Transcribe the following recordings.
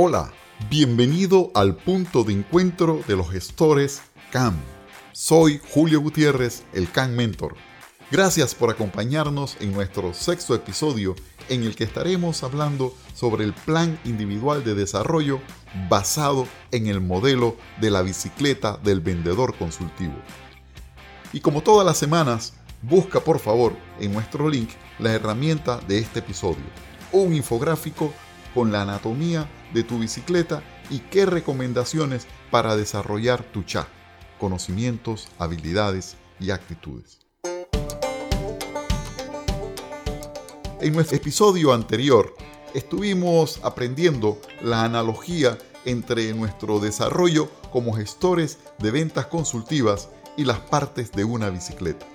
Hola, bienvenido al punto de encuentro de los gestores CAM. Soy Julio Gutiérrez, el CAM Mentor. Gracias por acompañarnos en nuestro sexto episodio en el que estaremos hablando sobre el plan individual de desarrollo basado en el modelo de la bicicleta del vendedor consultivo. Y como todas las semanas, busca por favor en nuestro link la herramienta de este episodio, un infográfico con la anatomía de tu bicicleta y qué recomendaciones para desarrollar tu chat, conocimientos, habilidades y actitudes. En nuestro episodio anterior estuvimos aprendiendo la analogía entre nuestro desarrollo como gestores de ventas consultivas y las partes de una bicicleta.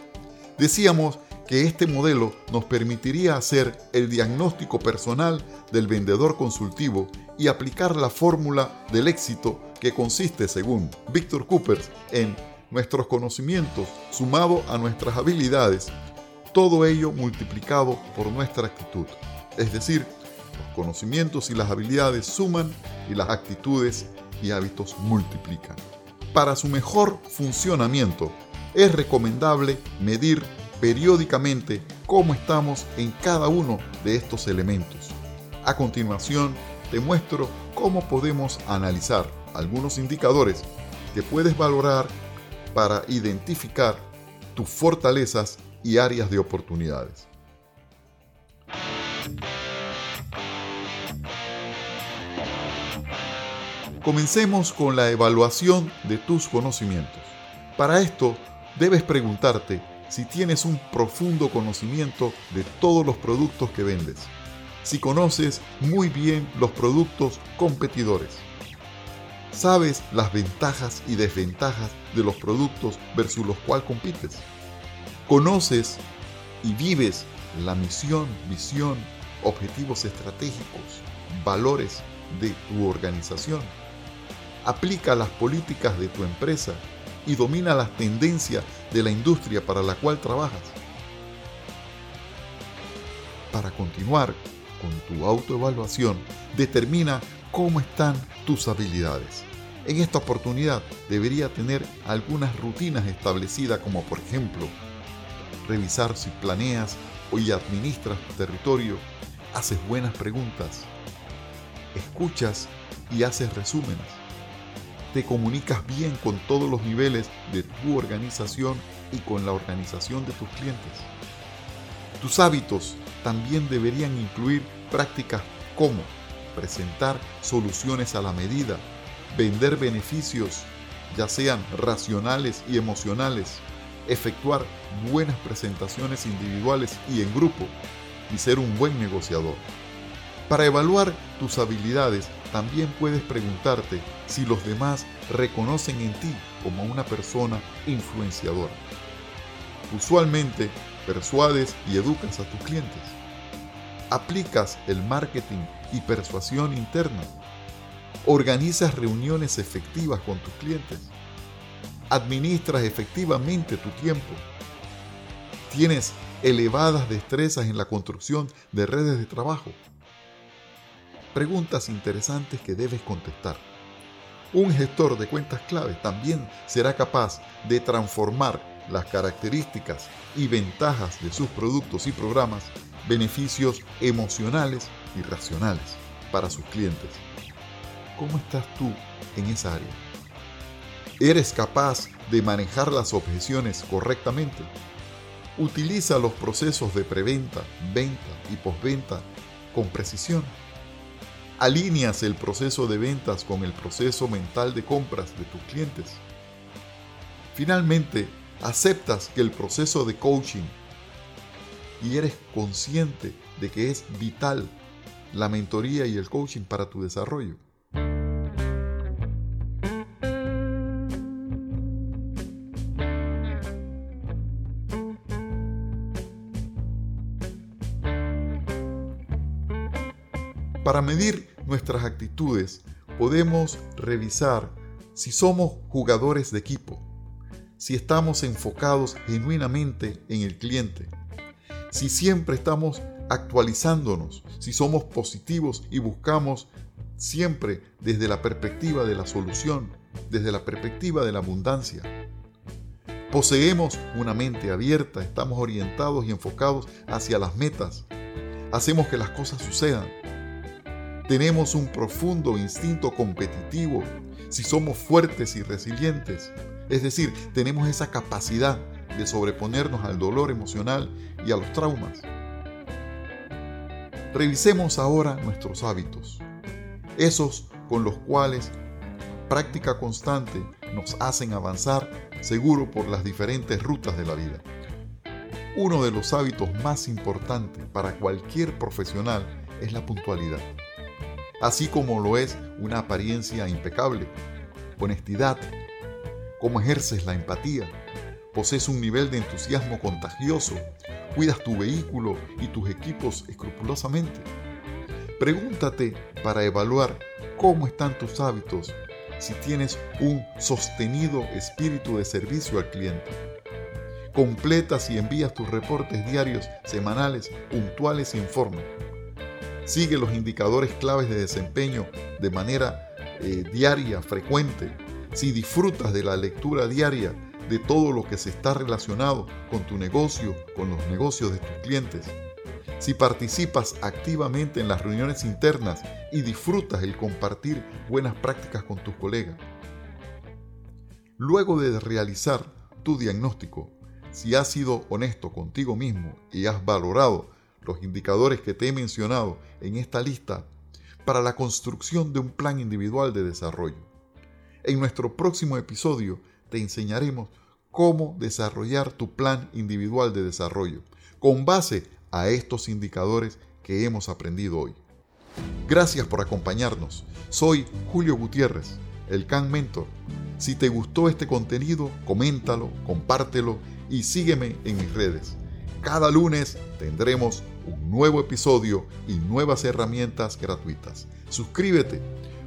Decíamos que este modelo nos permitiría hacer el diagnóstico personal del vendedor consultivo y aplicar la fórmula del éxito que consiste, según Víctor Coopers, en nuestros conocimientos sumado a nuestras habilidades, todo ello multiplicado por nuestra actitud. Es decir, los conocimientos y las habilidades suman y las actitudes y hábitos multiplican. Para su mejor funcionamiento, es recomendable medir periódicamente cómo estamos en cada uno de estos elementos. A continuación, te muestro cómo podemos analizar algunos indicadores que puedes valorar para identificar tus fortalezas y áreas de oportunidades. Comencemos con la evaluación de tus conocimientos. Para esto, debes preguntarte si tienes un profundo conocimiento de todos los productos que vendes, si conoces muy bien los productos competidores, sabes las ventajas y desventajas de los productos versus los cuales compites, conoces y vives la misión, visión, objetivos estratégicos, valores de tu organización. Aplica las políticas de tu empresa y domina las tendencias de la industria para la cual trabajas. Para continuar con tu autoevaluación, determina cómo están tus habilidades. En esta oportunidad debería tener algunas rutinas establecidas como por ejemplo revisar si planeas y administras tu territorio, haces buenas preguntas, escuchas y haces resúmenes te comunicas bien con todos los niveles de tu organización y con la organización de tus clientes. Tus hábitos también deberían incluir prácticas como presentar soluciones a la medida, vender beneficios, ya sean racionales y emocionales, efectuar buenas presentaciones individuales y en grupo, y ser un buen negociador. Para evaluar tus habilidades, también puedes preguntarte si los demás reconocen en ti como una persona influenciadora. Usualmente, persuades y educas a tus clientes. Aplicas el marketing y persuasión interna. Organizas reuniones efectivas con tus clientes. Administras efectivamente tu tiempo. Tienes elevadas destrezas en la construcción de redes de trabajo preguntas interesantes que debes contestar. Un gestor de cuentas clave también será capaz de transformar las características y ventajas de sus productos y programas, beneficios emocionales y racionales para sus clientes. ¿Cómo estás tú en esa área? ¿Eres capaz de manejar las objeciones correctamente? Utiliza los procesos de preventa, venta y postventa con precisión alineas el proceso de ventas con el proceso mental de compras de tus clientes. Finalmente, aceptas que el proceso de coaching y eres consciente de que es vital la mentoría y el coaching para tu desarrollo. Para medir nuestras actitudes, podemos revisar si somos jugadores de equipo, si estamos enfocados genuinamente en el cliente, si siempre estamos actualizándonos, si somos positivos y buscamos siempre desde la perspectiva de la solución, desde la perspectiva de la abundancia. Poseemos una mente abierta, estamos orientados y enfocados hacia las metas. Hacemos que las cosas sucedan. Tenemos un profundo instinto competitivo si somos fuertes y resilientes. Es decir, tenemos esa capacidad de sobreponernos al dolor emocional y a los traumas. Revisemos ahora nuestros hábitos, esos con los cuales práctica constante nos hacen avanzar seguro por las diferentes rutas de la vida. Uno de los hábitos más importantes para cualquier profesional es la puntualidad, así como lo es una apariencia impecable, honestidad, cómo ejerces la empatía, posees un nivel de entusiasmo contagioso, cuidas tu vehículo y tus equipos escrupulosamente. Pregúntate para evaluar cómo están tus hábitos si tienes un sostenido espíritu de servicio al cliente. Completas y envías tus reportes diarios, semanales, puntuales y en forma. Sigue los indicadores claves de desempeño de manera eh, diaria, frecuente. Si disfrutas de la lectura diaria de todo lo que se está relacionado con tu negocio, con los negocios de tus clientes. Si participas activamente en las reuniones internas y disfrutas el compartir buenas prácticas con tus colegas. Luego de realizar tu diagnóstico, si has sido honesto contigo mismo y has valorado los indicadores que te he mencionado en esta lista para la construcción de un plan individual de desarrollo. En nuestro próximo episodio te enseñaremos cómo desarrollar tu plan individual de desarrollo con base a estos indicadores que hemos aprendido hoy. Gracias por acompañarnos. Soy Julio Gutiérrez, el Can Mentor. Si te gustó este contenido, coméntalo, compártelo y sígueme en mis redes. Cada lunes tendremos un nuevo episodio y nuevas herramientas gratuitas. Suscríbete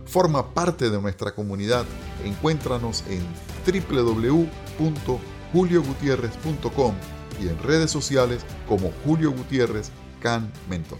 Forma parte de nuestra comunidad. Encuéntranos en www.juliogutierrez.com y en redes sociales como Julio Gutiérrez Can Mentor.